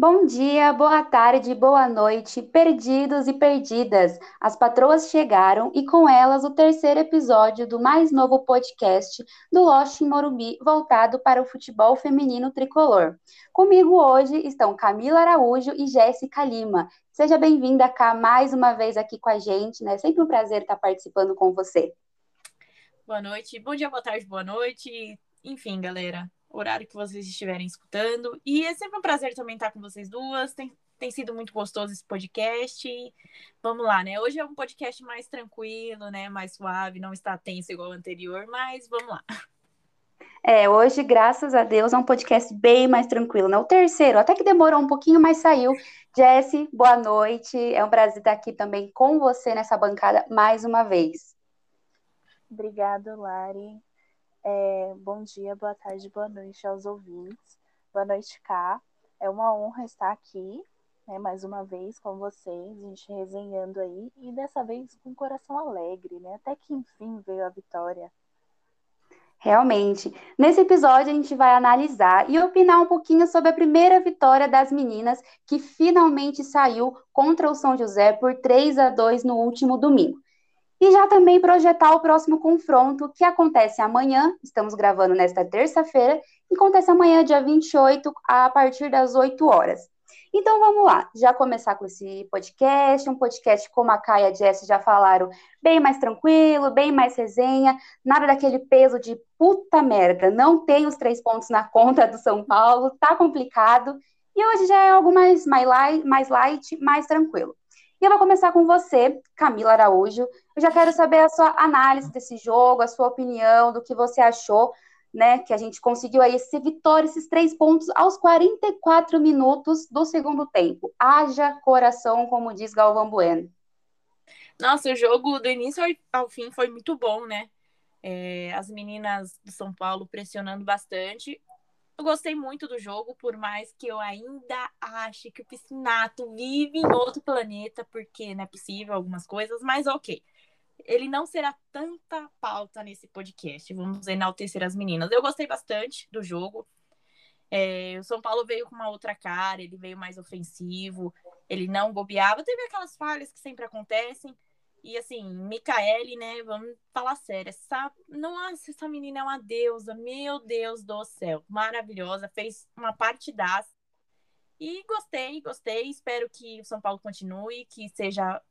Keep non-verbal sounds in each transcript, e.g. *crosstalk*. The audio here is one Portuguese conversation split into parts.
Bom dia, boa tarde, boa noite, perdidos e perdidas. As patroas chegaram e com elas o terceiro episódio do mais novo podcast do Lost em Morumbi, voltado para o futebol feminino tricolor. Comigo hoje estão Camila Araújo e Jéssica Lima. Seja bem-vinda, Cá, mais uma vez aqui com a gente, né? Sempre um prazer estar participando com você. Boa noite, bom dia, boa tarde, boa noite. Enfim, galera, horário que vocês estiverem escutando. E é sempre um prazer também estar com vocês duas. Tem, tem sido muito gostoso esse podcast. Vamos lá, né? Hoje é um podcast mais tranquilo, né? Mais suave, não está tenso igual o anterior, mas vamos lá. É, hoje, graças a Deus, é um podcast bem mais tranquilo, né? O terceiro, até que demorou um pouquinho, mas saiu. Jesse, boa noite. É um prazer estar aqui também com você nessa bancada mais uma vez. Obrigada, Lari. É, bom dia, boa tarde, boa noite aos ouvintes. Boa noite, Cá. É uma honra estar aqui, né, mais uma vez com vocês, a gente resenhando aí, e dessa vez com o coração alegre, né? Até que enfim veio a vitória. Realmente. Nesse episódio, a gente vai analisar e opinar um pouquinho sobre a primeira vitória das meninas, que finalmente saiu contra o São José por 3 a 2 no último domingo e já também projetar o próximo confronto, que acontece amanhã, estamos gravando nesta terça-feira, e acontece amanhã, dia 28, a partir das 8 horas. Então vamos lá, já começar com esse podcast, um podcast como a Kai e a Jess já falaram, bem mais tranquilo, bem mais resenha, nada daquele peso de puta merda, não tem os três pontos na conta do São Paulo, tá complicado, e hoje já é algo mais, mais light, mais tranquilo. E eu vou começar com você, Camila Araújo. Eu já quero saber a sua análise desse jogo, a sua opinião, do que você achou, né? Que a gente conseguiu aí esse vitória, esses três pontos aos 44 minutos do segundo tempo. Haja coração, como diz Galvão Bueno. Nossa, o jogo do início ao fim foi muito bom, né? É, as meninas do São Paulo pressionando bastante. Eu gostei muito do jogo, por mais que eu ainda ache que o Piscinato vive em outro planeta, porque não é possível algumas coisas, mas ok. Ele não será tanta pauta nesse podcast. Vamos enaltecer as meninas. Eu gostei bastante do jogo. É, o São Paulo veio com uma outra cara, ele veio mais ofensivo, ele não bobeava. Teve aquelas falhas que sempre acontecem, e assim, Micaele, né? Vamos falar sério. Essa, nossa, essa menina é uma deusa, meu Deus do céu. Maravilhosa, fez uma partidaça. E gostei, gostei. Espero que o São Paulo continue, que seja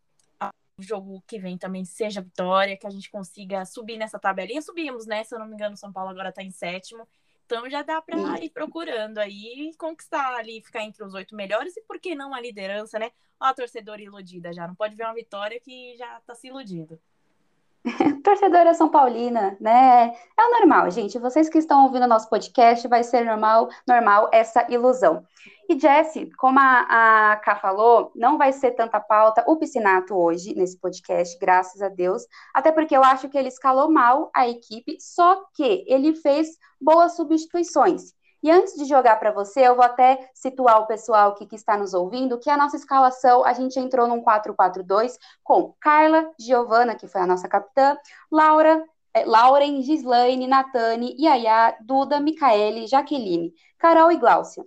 jogo que vem também seja vitória, que a gente consiga subir nessa tabelinha. Subimos, né? Se eu não me engano, São Paulo agora tá em sétimo. Então já dá para ir procurando aí conquistar ali, ficar entre os oito melhores e por que não a liderança, né? Ó, a torcedora iludida já não pode ver uma vitória que já tá se iludindo. *laughs* Torcedora São Paulina, né? É o normal, gente. Vocês que estão ouvindo nosso podcast, vai ser normal, normal essa ilusão. E Jesse, como a, a Ká falou, não vai ser tanta pauta o piscinato hoje nesse podcast, graças a Deus. Até porque eu acho que ele escalou mal a equipe, só que ele fez boas substituições. E antes de jogar para você, eu vou até situar o pessoal que, que, está nos ouvindo, que a nossa escalação, a gente entrou num 4-4-2 com Carla, Giovana, que foi a nossa capitã, Laura, é, Lauren, Gislaine, Natane, Yaya, Duda, Micaele, Jaqueline, Carol e Gláucia.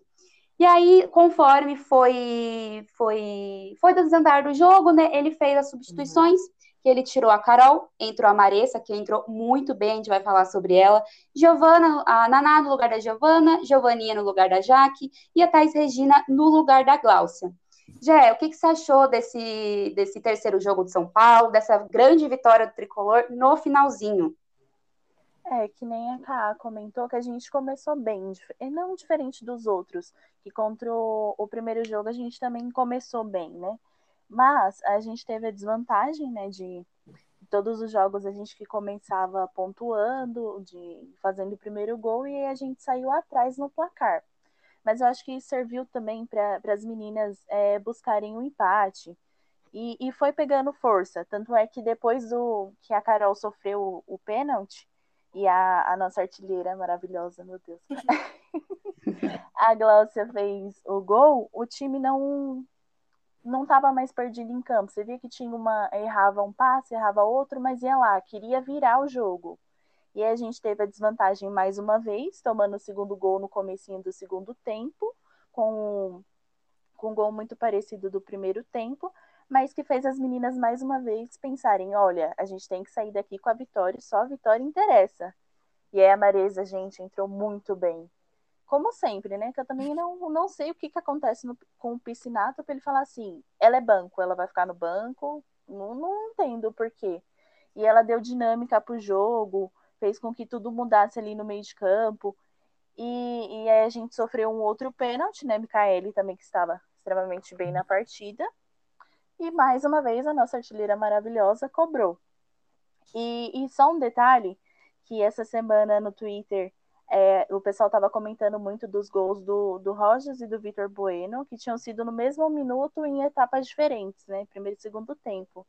E aí, conforme foi foi foi desandar do jogo, né, ele fez as substituições, que ele tirou a Carol, entrou a Maressa, que entrou muito bem, a gente vai falar sobre ela. Giovana, a Naná no lugar da Giovana, Giovaninha no lugar da Jaque e a Thais Regina no lugar da Gláucia. Jé, o que, que você achou desse, desse terceiro jogo de São Paulo, dessa grande vitória do Tricolor no finalzinho? É, que nem a Ká comentou que a gente começou bem, e não diferente dos outros, que contra o, o primeiro jogo a gente também começou bem, né? Mas a gente teve a desvantagem, né, de todos os jogos a gente que começava pontuando, de fazendo o primeiro gol e a gente saiu atrás no placar. Mas eu acho que isso serviu também para as meninas é, buscarem o um empate. E, e, foi pegando força. Tanto é que depois do que a Carol sofreu o, o pênalti, e a, a nossa artilheira maravilhosa, meu Deus. *laughs* *laughs* a Glaucia fez o gol, o time não não estava mais perdido em campo. Você via que tinha uma errava um passe, errava outro, mas ia lá, queria virar o jogo. E a gente teve a desvantagem mais uma vez, tomando o segundo gol no comecinho do segundo tempo, com, com um gol muito parecido do primeiro tempo, mas que fez as meninas mais uma vez pensarem, olha, a gente tem que sair daqui com a vitória, só a vitória interessa. E aí a Maresa, gente, entrou muito bem. Como sempre, né? Que eu também não, não sei o que, que acontece no, com o Piscinato para ele falar assim, ela é banco, ela vai ficar no banco, não, não entendo o porquê. E ela deu dinâmica pro jogo, fez com que tudo mudasse ali no meio de campo. E, e aí a gente sofreu um outro pênalti, né? Micaele também que estava extremamente bem na partida. E mais uma vez a nossa artilheira maravilhosa cobrou. E, e só um detalhe, que essa semana no Twitter é, o pessoal estava comentando muito dos gols do, do Rogers e do Vitor Bueno, que tinham sido no mesmo minuto em etapas diferentes, né? Primeiro e segundo tempo.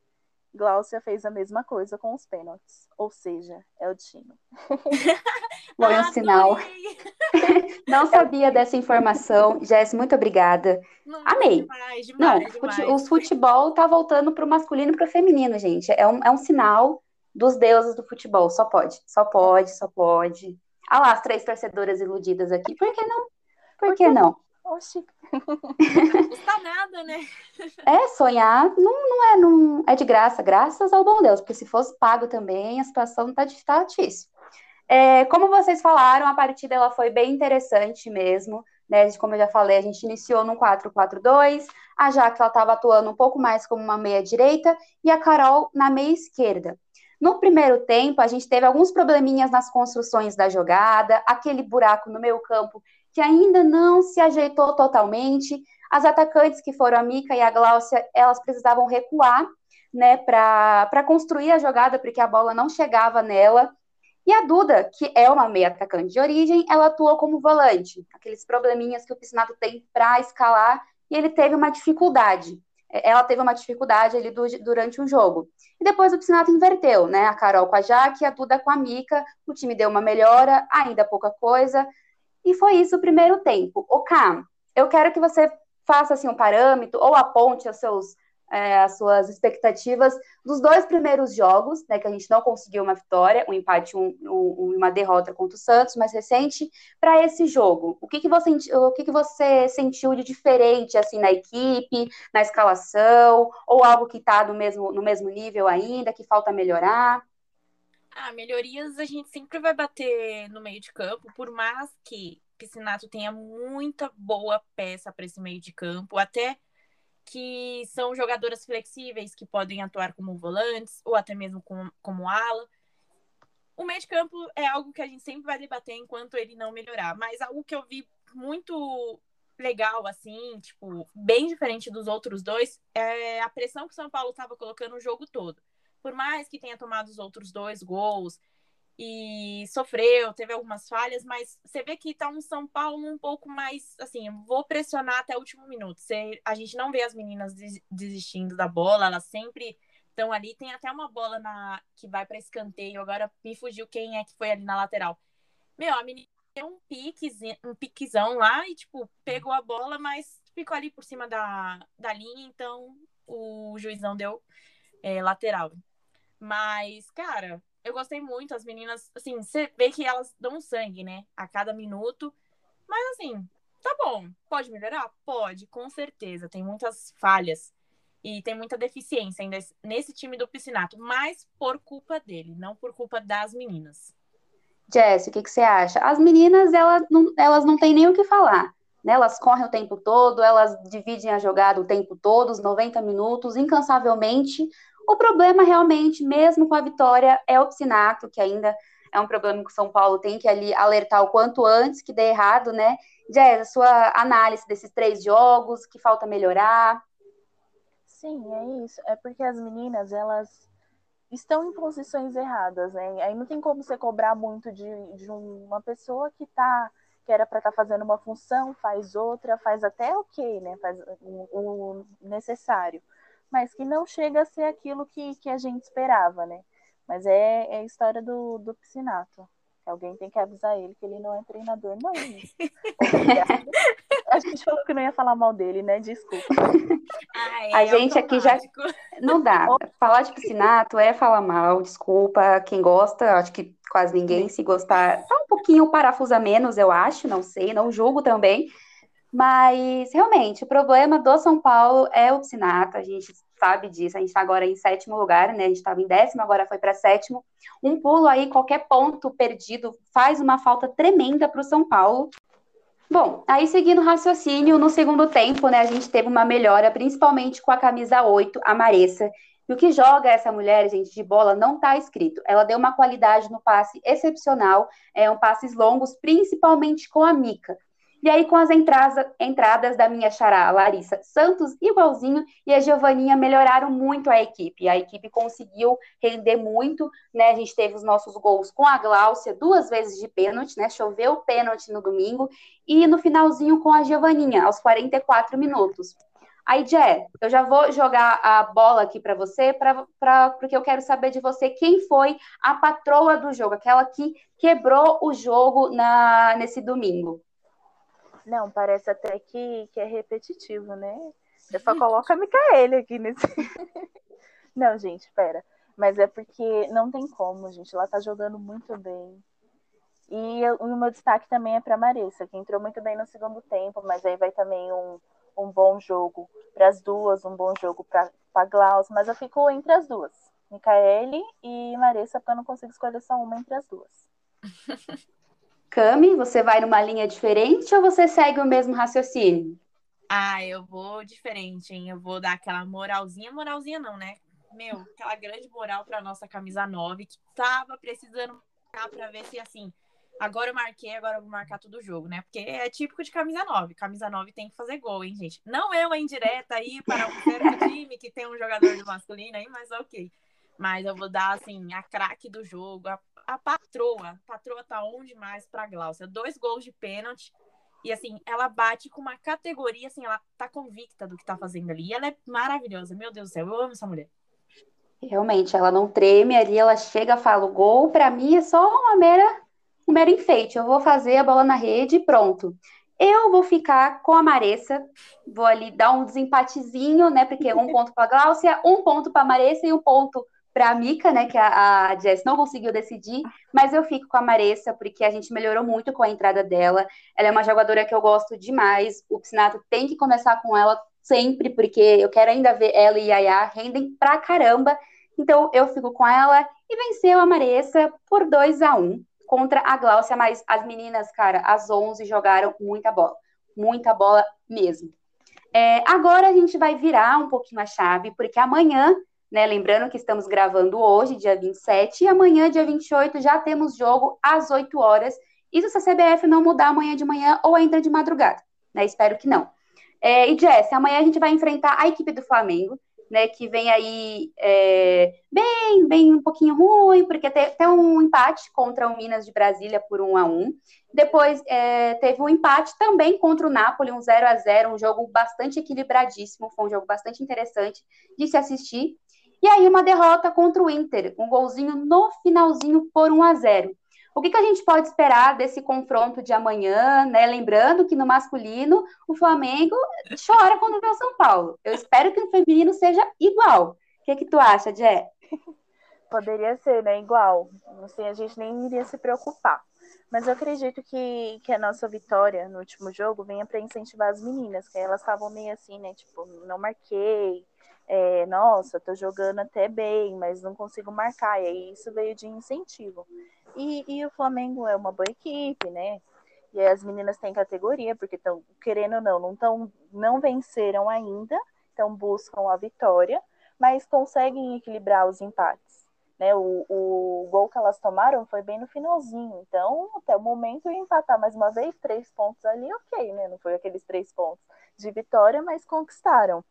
Glaucia fez a mesma coisa com os pênaltis, ou seja, é o time. *laughs* Foi um sinal. *laughs* Não sabia dessa informação. Jess, muito obrigada. Não, Amei. Demais, demais, Não, demais. o futebol tá voltando pro masculino e pro feminino, gente. É um, é um sinal dos deuses do futebol. Só pode, só pode, só pode. Ah lá, as três torcedoras iludidas aqui. Por que não? Por que não? Oxi, *laughs* Não custa nada, né? É, sonhar não, não é, não, é de graça, graças ao bom Deus, porque se fosse pago também, a situação tá, tá difícil. É, como vocês falaram, a partida ela foi bem interessante mesmo, né? Como eu já falei, a gente iniciou no 4-4-2, a Jaque ela estava atuando um pouco mais como uma meia-direita e a Carol na meia-esquerda. No primeiro tempo, a gente teve alguns probleminhas nas construções da jogada, aquele buraco no meio campo que ainda não se ajeitou totalmente. As atacantes que foram a Mica e a Gláucia, elas precisavam recuar, né, para construir a jogada, porque a bola não chegava nela. E a Duda, que é uma meia atacante de origem, ela atuou como volante, aqueles probleminhas que o Piscinato tem para escalar, e ele teve uma dificuldade. Ela teve uma dificuldade ali do, durante o jogo. E depois o Piscinato inverteu, né? A Carol com a Jaque, a Duda com a Mica. O time deu uma melhora, ainda pouca coisa. E foi isso o primeiro tempo. O Cam, eu quero que você faça assim um parâmetro ou aponte os seus, é, as suas expectativas dos dois primeiros jogos, né, que a gente não conseguiu uma vitória, um empate, um, um, uma derrota contra o Santos, mais recente, para esse jogo. O que, que você o que, que você sentiu de diferente assim na equipe, na escalação, ou algo que está no mesmo, no mesmo nível ainda, que falta melhorar? Ah, melhorias a gente sempre vai bater no meio de campo, por mais que Piscinato tenha muita boa peça para esse meio de campo, até que são jogadoras flexíveis que podem atuar como volantes ou até mesmo como, como ala. O meio de campo é algo que a gente sempre vai debater enquanto ele não melhorar, mas algo que eu vi muito legal, assim, tipo, bem diferente dos outros dois, é a pressão que o São Paulo estava colocando o jogo todo. Por mais que tenha tomado os outros dois gols e sofreu, teve algumas falhas, mas você vê que tá um São Paulo um pouco mais, assim, vou pressionar até o último minuto. Você, a gente não vê as meninas des- desistindo da bola, elas sempre estão ali. Tem até uma bola na que vai para escanteio, agora me fugiu quem é que foi ali na lateral. Meu, a menina deu um, piquezinho, um piquezão lá e, tipo, pegou a bola, mas ficou ali por cima da, da linha, então o juizão deu é, lateral. Mas, cara, eu gostei muito. As meninas, assim, você vê que elas dão sangue, né? A cada minuto. Mas, assim, tá bom. Pode melhorar? Pode, com certeza. Tem muitas falhas. E tem muita deficiência ainda nesse time do Piscinato. Mas por culpa dele, não por culpa das meninas. Jess, o que, que você acha? As meninas, elas não, elas não têm nem o que falar. Né? Elas correm o tempo todo, elas dividem a jogada o tempo todo, os 90 minutos, incansavelmente. O problema realmente, mesmo com a vitória, é o Piscinato, que ainda é um problema que o São Paulo tem que ali alertar o quanto antes que dê errado, né? Jess, a sua análise desses três jogos, que falta melhorar? Sim, é isso. É porque as meninas, elas estão em posições erradas, né? Aí não tem como você cobrar muito de, de uma pessoa que tá que era para estar tá fazendo uma função, faz outra, faz até ok, né? Faz o, o, necessário, mas que não chega a ser aquilo que, que a gente esperava, né? Mas é, é a história do, do piscinato. Alguém tem que avisar ele que ele não é treinador, não. Obrigada. *laughs* A gente falou que não ia falar mal dele, né? Desculpa. Ai, A é gente aqui já-. Não dá. Falar de piscinato é falar mal, desculpa. Quem gosta, acho que quase ninguém, se gostar, tá um pouquinho parafusa menos, eu acho, não sei, não julgo também. Mas, realmente, o problema do São Paulo é o piscinato, a gente sabe disso. A gente está agora em sétimo lugar, né? A gente estava em décimo, agora foi para sétimo. Um pulo aí, qualquer ponto perdido, faz uma falta tremenda para o São Paulo. Bom, aí seguindo o raciocínio, no segundo tempo, né, a gente teve uma melhora, principalmente com a camisa 8, a Maressa. E o que joga essa mulher, gente, de bola, não está escrito. Ela deu uma qualidade no passe excepcional, é um passes longos, principalmente com a Mica. E aí, com as entradas, da minha xará, Larissa Santos, igualzinho, e a Giovaninha melhoraram muito a equipe. A equipe conseguiu render muito, né? A gente teve os nossos gols com a Gláucia, duas vezes de pênalti, né? Choveu pênalti no domingo, e no finalzinho com a Giovaninha, aos 44 minutos. Aí, Jé, eu já vou jogar a bola aqui para você, pra, pra, porque eu quero saber de você quem foi a patroa do jogo, aquela que quebrou o jogo na, nesse domingo. Não, parece até que, que é repetitivo, né? Eu só coloco a Micaele aqui nesse. *laughs* não, gente, pera. Mas é porque não tem como, gente. Ela tá jogando muito bem. E eu- o meu destaque também é para Marissa, que entrou muito bem no segundo tempo, mas aí vai também um, um bom jogo para as duas, um bom jogo para a Glaus, mas eu fico entre as duas, Micaele e Marissa, porque eu não consigo escolher só uma entre as duas. *laughs* Cami, você vai numa linha diferente ou você segue o mesmo raciocínio? Ah, eu vou diferente, hein? Eu vou dar aquela moralzinha, moralzinha não, né? Meu, aquela grande moral pra nossa camisa 9, que tava precisando marcar pra ver se assim. Agora eu marquei, agora eu vou marcar todo o jogo, né? Porque é típico de camisa 9. Camisa 9 tem que fazer gol, hein, gente? Não é uma indireta aí para um certo *laughs* time que tem um jogador do masculino aí, mas ok. Mas eu vou dar, assim, a craque do jogo, a, a patroa. A patroa tá onde mais pra Glaucia? Dois gols de pênalti. E assim, ela bate com uma categoria, assim, ela tá convicta do que tá fazendo ali. E ela é maravilhosa, meu Deus do céu, eu amo essa mulher. Realmente, ela não treme ali, ela chega, fala, o gol para mim é só uma mera, um mero enfeite. Eu vou fazer a bola na rede e pronto. Eu vou ficar com a Maressa, vou ali dar um desempatezinho, né? Porque um ponto para a Gláucia, um ponto para a Maressa e um ponto para a Mica, né? Que a, a Jess não conseguiu decidir, mas eu fico com a Maressa, porque a gente melhorou muito com a entrada dela. Ela é uma jogadora que eu gosto demais. O Piscinato tem que começar com ela sempre, porque eu quero ainda ver ela e a Yaya rendem pra caramba. Então eu fico com ela e venceu a Maressa por 2 a 1 contra a Gláucia, mas as meninas, cara, às 11 jogaram muita bola, muita bola mesmo. É, agora a gente vai virar um pouquinho a chave, porque amanhã, né, lembrando que estamos gravando hoje, dia 27, e amanhã, dia 28, já temos jogo às 8 horas, isso se a CBF não mudar amanhã de manhã ou ainda de madrugada, né, espero que não. É, e Jess, amanhã a gente vai enfrentar a equipe do Flamengo, né, que vem aí é, bem, bem um pouquinho ruim, porque teve um empate contra o Minas de Brasília por 1 a 1 Depois é, teve um empate também contra o Napoli, um 0 a 0 um jogo bastante equilibradíssimo, foi um jogo bastante interessante de se assistir. E aí uma derrota contra o Inter, um golzinho no finalzinho por 1 a 0 o que, que, a gente pode esperar desse confronto de amanhã, né? Lembrando que no masculino o Flamengo chora quando vê o São Paulo. Eu espero que no feminino seja igual. O que, que tu acha, Jé? Poderia ser, né? Igual. Assim, a gente nem iria se preocupar. Mas eu acredito que, que a nossa vitória no último jogo venha para incentivar as meninas, que elas estavam meio assim, né? Tipo, não marquei. É, nossa, tô jogando até bem, mas não consigo marcar. E aí isso veio de incentivo. E, e, o Flamengo é uma boa equipe, né? E as meninas têm categoria, porque estão, querendo ou não, não, tão, não venceram ainda, então buscam a vitória, mas conseguem equilibrar os empates. Né? O, o gol que elas tomaram foi bem no finalzinho, então até o momento empatar mais uma vez, três pontos ali, ok, né? Não foi aqueles três pontos de vitória, mas conquistaram.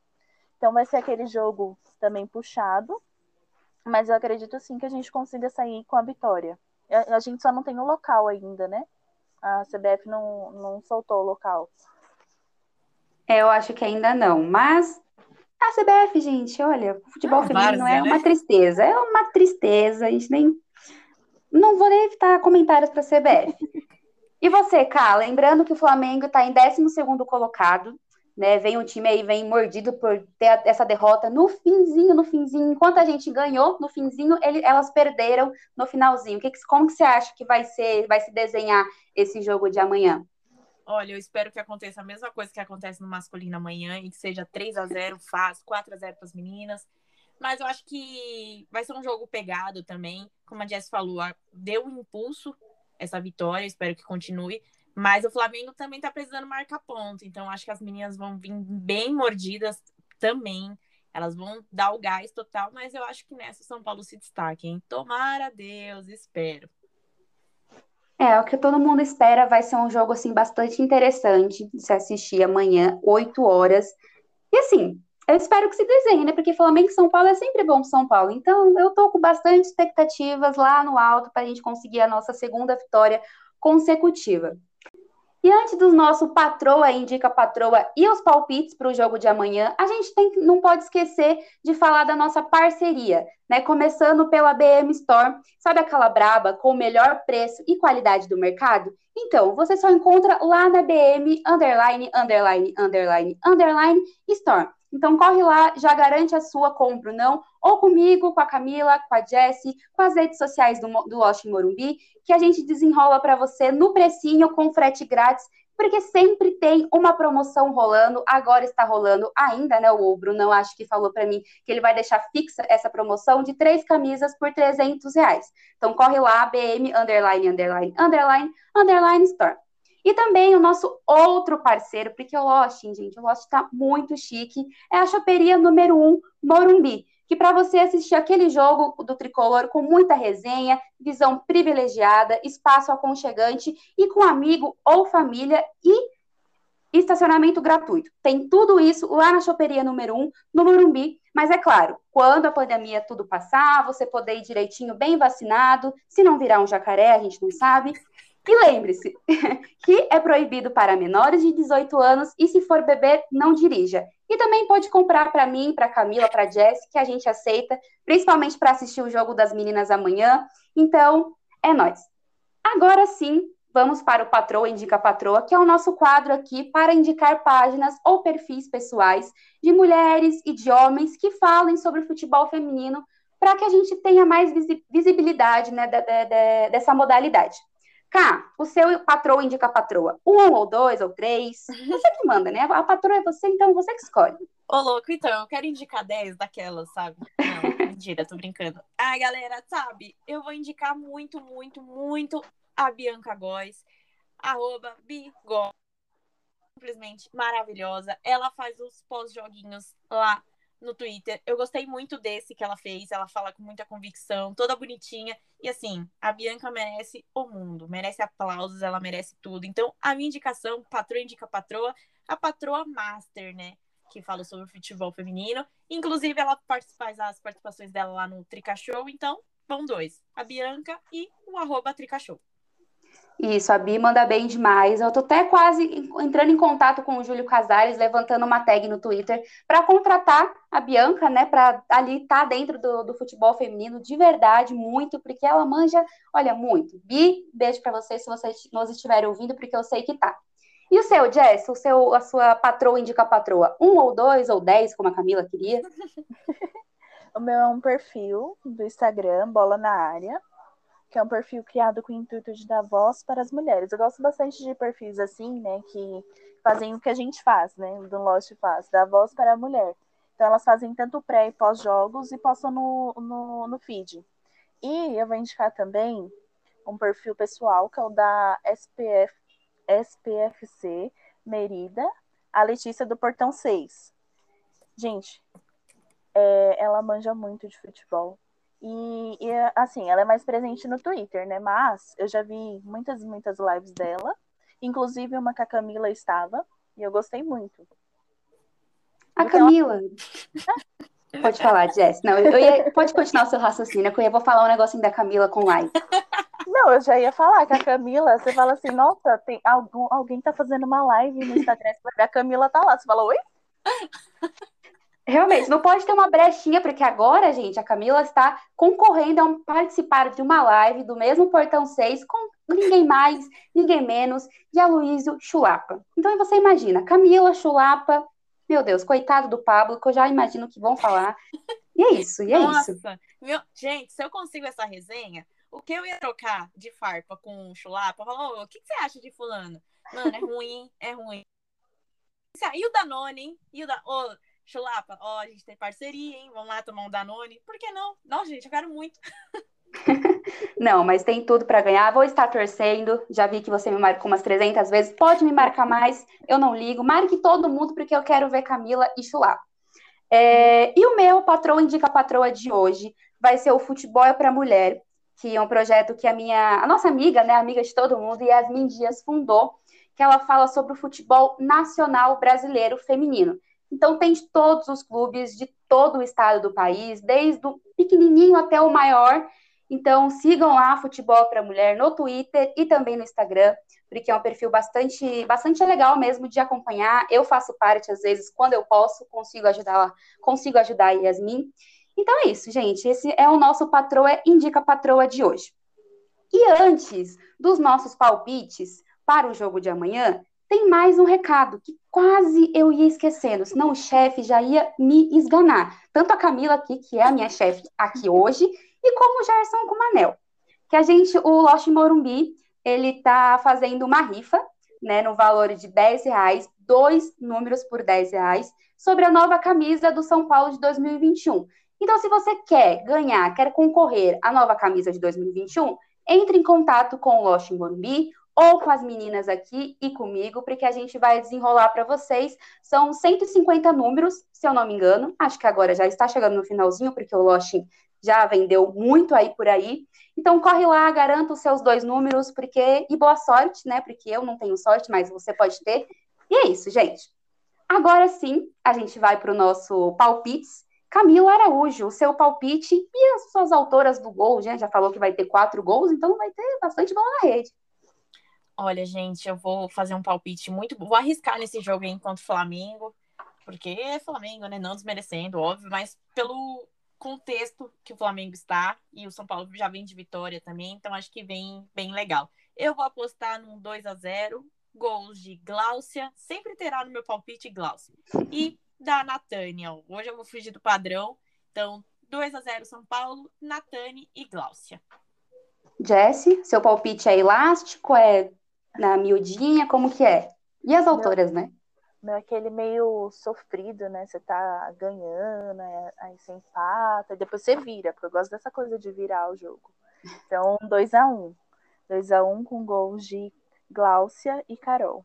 Então vai ser aquele jogo também puxado, mas eu acredito sim que a gente consiga sair com a vitória. A gente só não tem o local ainda, né? A CBF não, não soltou o local. É, eu acho que ainda não. Mas a CBF, gente, olha, o futebol Ah, feminino várzea, é uma né? tristeza. É uma tristeza. A gente nem. Não vou nem evitar comentários para a CBF. E você, Ká, lembrando que o Flamengo está em 12 colocado, né? Vem um time aí, vem mordido por ter essa derrota no finzinho, no finzinho. Enquanto a gente ganhou no finzinho, ele, elas perderam no finalzinho. Que, como que você acha que vai ser, vai se desenhar esse jogo de amanhã? Olha, eu espero que aconteça a mesma coisa que acontece no masculino amanhã e que seja 3 a 0 fácil, 4 a 0 para as meninas. Mas eu acho que vai ser um jogo pegado também. Como a Jess falou, deu um impulso essa vitória, espero que continue. Mas o Flamengo também tá precisando marcar ponto. Então, acho que as meninas vão vir bem mordidas também. Elas vão dar o gás total, mas eu acho que nessa São Paulo se destaque, hein? Tomara Deus, espero. É, o que todo mundo espera vai ser um jogo assim bastante interessante de se assistir amanhã, 8 horas. E assim, eu espero que se desenhe, né? Porque Flamengo e São Paulo é sempre bom São Paulo. Então, eu tô com bastante expectativas lá no alto para a gente conseguir a nossa segunda vitória consecutiva. E antes do nosso patroa indica patroa e os palpites para o jogo de amanhã, a gente tem, não pode esquecer de falar da nossa parceria, né? Começando pela BM Store, sabe aquela braba com o melhor preço e qualidade do mercado? Então, você só encontra lá na BM underline underline underline underline Store. Então corre lá, já garante a sua compra, não? Ou comigo, com a Camila, com a Jessie, com as redes sociais do, do Lost Morumbi, que a gente desenrola para você no precinho com frete grátis, porque sempre tem uma promoção rolando. Agora está rolando ainda, né? O Bruno acho que falou para mim que ele vai deixar fixa essa promoção de três camisas por 300 reais. Então corre lá, BM underline underline underline underline store. E também o nosso outro parceiro, porque o Lost, gente, o Lost está muito chique, é a choperia número 1 um, Morumbi, que para você assistir aquele jogo do tricolor com muita resenha, visão privilegiada, espaço aconchegante e com amigo ou família e estacionamento gratuito. Tem tudo isso lá na choperia número 1, um, no Morumbi, mas é claro, quando a pandemia tudo passar, você poder ir direitinho, bem vacinado, se não virar um jacaré, a gente não sabe, e lembre-se *laughs* que é proibido para menores de 18 anos e se for beber, não dirija. E também pode comprar para mim, para Camila, para Jess, que a gente aceita, principalmente para assistir o jogo das meninas amanhã. Então, é nós. Agora sim, vamos para o Patroa Indica Patroa, que é o nosso quadro aqui para indicar páginas ou perfis pessoais de mulheres e de homens que falem sobre o futebol feminino para que a gente tenha mais visibilidade né, de, de, de, dessa modalidade. Cá, o seu patroa indica a patroa. Um ou dois ou três. Você que manda, né? A patroa é você, então você que escolhe. Ô, louco, então, eu quero indicar 10 daquelas, sabe? Não, *laughs* mentira, tô brincando. Ai, galera, sabe? Eu vou indicar muito, muito, muito a Bianca Góes. Arroba Bigó. Simplesmente maravilhosa. Ela faz os pós-joguinhos lá no Twitter. Eu gostei muito desse que ela fez. Ela fala com muita convicção, toda bonitinha. E assim, a Bianca merece o mundo, merece aplausos, ela merece tudo. Então, a minha indicação, patroa indica patroa, a patroa master, né? Que fala sobre futebol feminino. Inclusive, ela faz as participações dela lá no Trica Show. Então, vão dois: a Bianca e o arroba Trica Show. Isso, a Bi manda bem demais. Eu tô até quase entrando em contato com o Júlio Casares, levantando uma tag no Twitter para contratar a Bianca, né, para ali estar tá dentro do, do, futebol feminino de verdade, muito, porque ela manja, olha, muito. Bi, beijo para você se você nos estiver ouvindo, porque eu sei que tá. E o seu, Jess, o seu, a sua patroa indica patroa? Um ou dois ou dez, como a Camila queria? *laughs* o meu é um perfil do Instagram, Bola na Área que é um perfil criado com o intuito de dar voz para as mulheres. Eu gosto bastante de perfis assim, né, que fazem o que a gente faz, né, do Lost faz, dar voz para a mulher. Então elas fazem tanto pré e pós-jogos e postam no, no, no feed. E eu vou indicar também um perfil pessoal, que é o da SPF, SPFC Merida, a Letícia do Portão 6. Gente, é, ela manja muito de futebol. E, e, assim, ela é mais presente no Twitter, né? Mas eu já vi muitas, muitas lives dela. Inclusive uma que a Camila estava. E eu gostei muito. A Camila. Ela... *laughs* Pode falar, Jess. Não, eu ia... Pode continuar o seu raciocínio, que eu ia vou falar um negocinho da Camila com live. Não, eu já ia falar que a Camila, você fala assim, nossa, tem algum, alguém tá fazendo uma live no Instagram, a Camila tá lá. Você fala, oi? Realmente, não pode ter uma brechinha, porque agora, gente, a Camila está concorrendo a um, participar de uma live do mesmo Portão 6 com ninguém mais, ninguém menos, de Aloysio Chulapa. Então você imagina, Camila Chulapa, meu Deus, coitado do Pablo, que eu já imagino que vão falar. E é isso, e é Nossa, isso. Meu, gente, se eu consigo essa resenha, o que eu ia trocar de farpa com Chulapa? Falar, o que, que você acha de fulano? Mano, é ruim, é ruim. E o Danone, hein? E o da... Ô, Chulapa, ó, a gente tem parceria, hein? Vamos lá tomar um Danone. Por que não? Não, gente, eu quero muito. *laughs* Não, mas tem tudo para ganhar. Vou estar torcendo. Já vi que você me marcou umas 300 vezes. Pode me marcar mais, eu não ligo. Marque todo mundo, porque eu quero ver Camila e Chulapa. É... E o meu patrão indica a patroa de hoje vai ser o Futebol é para Mulher, que é um projeto que a minha, a nossa amiga, né, amiga de todo mundo, Yasmin Dias fundou, que ela fala sobre o futebol nacional brasileiro feminino. Então, tem de todos os clubes de todo o estado do país, desde o pequenininho até o maior. Então, sigam lá Futebol para Mulher no Twitter e também no Instagram, porque é um perfil bastante, bastante legal mesmo de acompanhar. Eu faço parte, às vezes, quando eu posso, consigo ajudar, consigo ajudar a Yasmin. Então é isso, gente. Esse é o nosso Patroa Indica Patroa de hoje. E antes dos nossos palpites para o jogo de amanhã, tem mais um recado que quase eu ia esquecendo, senão o chefe já ia me esganar. Tanto a Camila aqui, que é a minha chefe aqui hoje, e como o Gerson com o Manel. Que a gente, o Lost Morumbi, ele tá fazendo uma rifa, né, no valor de 10 reais, dois números por 10 reais, sobre a nova camisa do São Paulo de 2021. Então, se você quer ganhar, quer concorrer à nova camisa de 2021, entre em contato com o Lost Morumbi ou com as meninas aqui e comigo, porque a gente vai desenrolar para vocês. São 150 números, se eu não me engano. Acho que agora já está chegando no finalzinho, porque o Lost já vendeu muito aí por aí. Então corre lá, garanta os seus dois números, porque e boa sorte, né? Porque eu não tenho sorte, mas você pode ter. E é isso, gente. Agora sim, a gente vai para o nosso palpites. Camila Araújo, o seu palpite e as suas autoras do gol, já, já falou que vai ter quatro gols, então vai ter bastante bola na rede. Olha, gente, eu vou fazer um palpite muito. Vou arriscar nesse jogo enquanto Flamengo, porque é Flamengo, né? Não desmerecendo, óbvio, mas pelo contexto que o Flamengo está e o São Paulo já vem de vitória também, então acho que vem bem legal. Eu vou apostar num 2 a 0 gols de Gláucia, sempre terá no meu palpite Gláucia. E da Natânia. Hoje eu vou fugir do padrão. Então, 2 a 0 São Paulo, Natane e Gláucia. Jesse, seu palpite é elástico, é na miudinha, como que é? E as autoras, né? Aquele meio sofrido, né? Você tá ganhando, aí você empata, depois você vira, porque eu gosto dessa coisa de virar o jogo. Então, 2 a 1 um. 2 a 1 um com gols de Gláucia e Carol.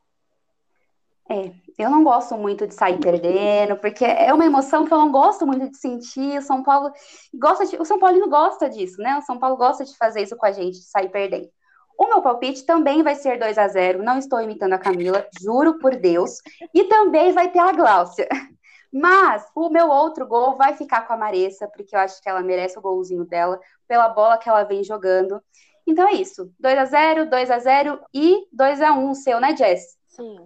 É, eu não gosto muito de sair perdendo, porque é uma emoção que eu não gosto muito de sentir. O São Paulo gosta de, o São Paulino gosta disso, né? O São Paulo gosta de fazer isso com a gente, de sair perdendo. O meu palpite também vai ser 2 a 0 não estou imitando a Camila, juro por Deus. E também vai ter a Gláucia. *laughs* Mas o meu outro gol vai ficar com a Maressa, porque eu acho que ela merece o golzinho dela, pela bola que ela vem jogando. Então é isso. 2 a 0 2 a 0 e 2 a 1 o seu, né, Jess? Sim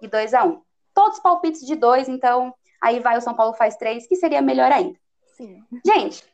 e 2 a 1 um. Todos palpites de dois, então aí vai o São Paulo faz três, que seria melhor ainda. Sim. Gente,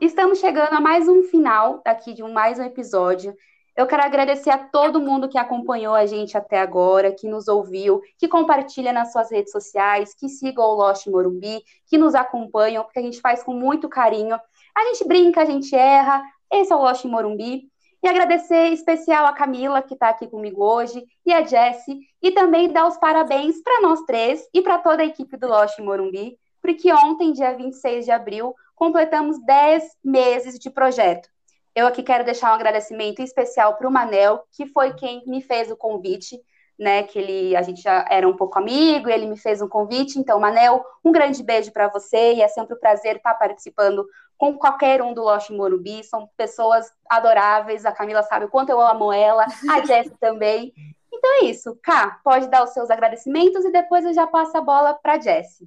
estamos chegando a mais um final aqui de um, mais um episódio. Eu quero agradecer a todo mundo que acompanhou a gente até agora, que nos ouviu, que compartilha nas suas redes sociais, que siga o Lost Morumbi, que nos acompanham, porque a gente faz com muito carinho. A gente brinca, a gente erra. Esse é o Lost Morumbi. E agradecer especial a Camila, que está aqui comigo hoje, e a Jessie, e também dar os parabéns para nós três e para toda a equipe do Lost Morumbi, porque ontem, dia 26 de abril, completamos 10 meses de projeto. Eu aqui quero deixar um agradecimento especial para o Manel, que foi quem me fez o convite, né? Que ele, a gente já era um pouco amigo, e ele me fez um convite. Então, Manel, um grande beijo para você e é sempre um prazer estar participando com qualquer um do Lost Morumbi, são pessoas adoráveis, a Camila sabe o quanto eu amo ela, a *laughs* Jess também. Então é isso, Cá, pode dar os seus agradecimentos e depois eu já passo a bola para Jess.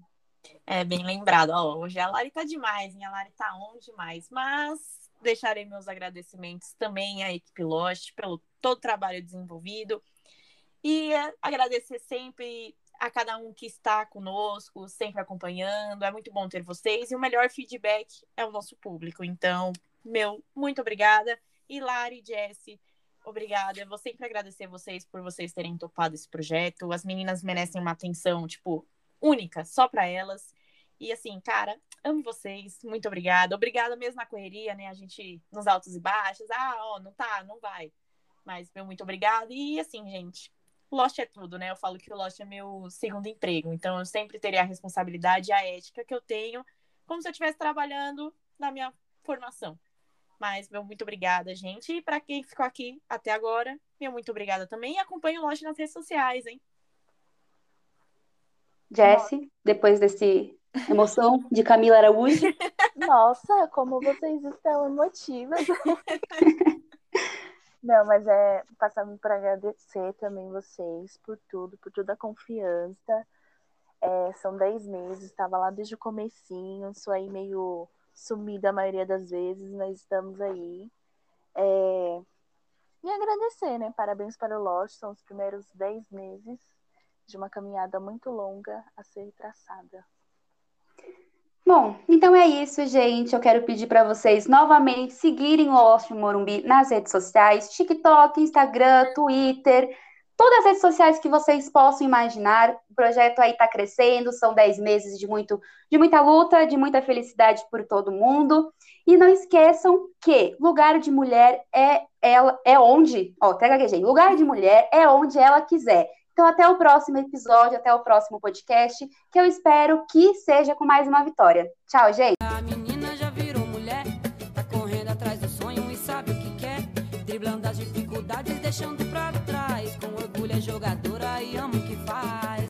É, bem lembrado. Ó, hoje a Lari tá demais, hein? A Lari tá on demais, mas deixarei meus agradecimentos também à equipe Lost pelo todo o trabalho desenvolvido e agradecer sempre a cada um que está conosco, sempre acompanhando. É muito bom ter vocês. E o melhor feedback é o nosso público. Então, meu, muito obrigada. E Lari, Jesse, obrigada. Eu vou sempre agradecer vocês por vocês terem topado esse projeto. As meninas merecem uma atenção, tipo, única, só para elas. E assim, cara, amo vocês. Muito obrigada. Obrigada mesmo na correria, né? A gente nos altos e baixos. Ah, ó, não tá, não vai. Mas meu muito obrigada. E assim, gente, Lost é tudo, né? Eu falo que o Lost é meu segundo emprego. Então eu sempre teria a responsabilidade e a ética que eu tenho, como se eu estivesse trabalhando na minha formação. Mas meu muito obrigada, gente. E para quem ficou aqui até agora, meu muito obrigada também. E acompanhe o Lost nas redes sociais, hein? Jesse, depois desse emoção de Camila Araújo. *laughs* Nossa, como vocês estão emotivas. *laughs* Não, mas é passar para agradecer também vocês por tudo, por toda a confiança. É, são dez meses, estava lá desde o comecinho, sou aí meio sumida a maioria das vezes, mas estamos aí. É... E agradecer, né? Parabéns para o Lost, são os primeiros dez meses de uma caminhada muito longa a ser traçada. Bom, então é isso, gente. Eu quero pedir para vocês novamente seguirem o Lost Morumbi nas redes sociais: TikTok, Instagram, Twitter, todas as redes sociais que vocês possam imaginar. O projeto aí está crescendo, são 10 meses de, muito, de muita luta, de muita felicidade por todo mundo. E não esqueçam que lugar de mulher é ela é onde, ó, até gaguejei, lugar de mulher é onde ela quiser. Então, até o próximo episódio, até o próximo podcast, que eu espero que seja com mais uma vitória. Tchau, gente! A menina já virou mulher, tá correndo atrás do sonho e sabe o que quer. Driblando as dificuldades, deixando pra trás. Com orgulho é jogadora e o que faz.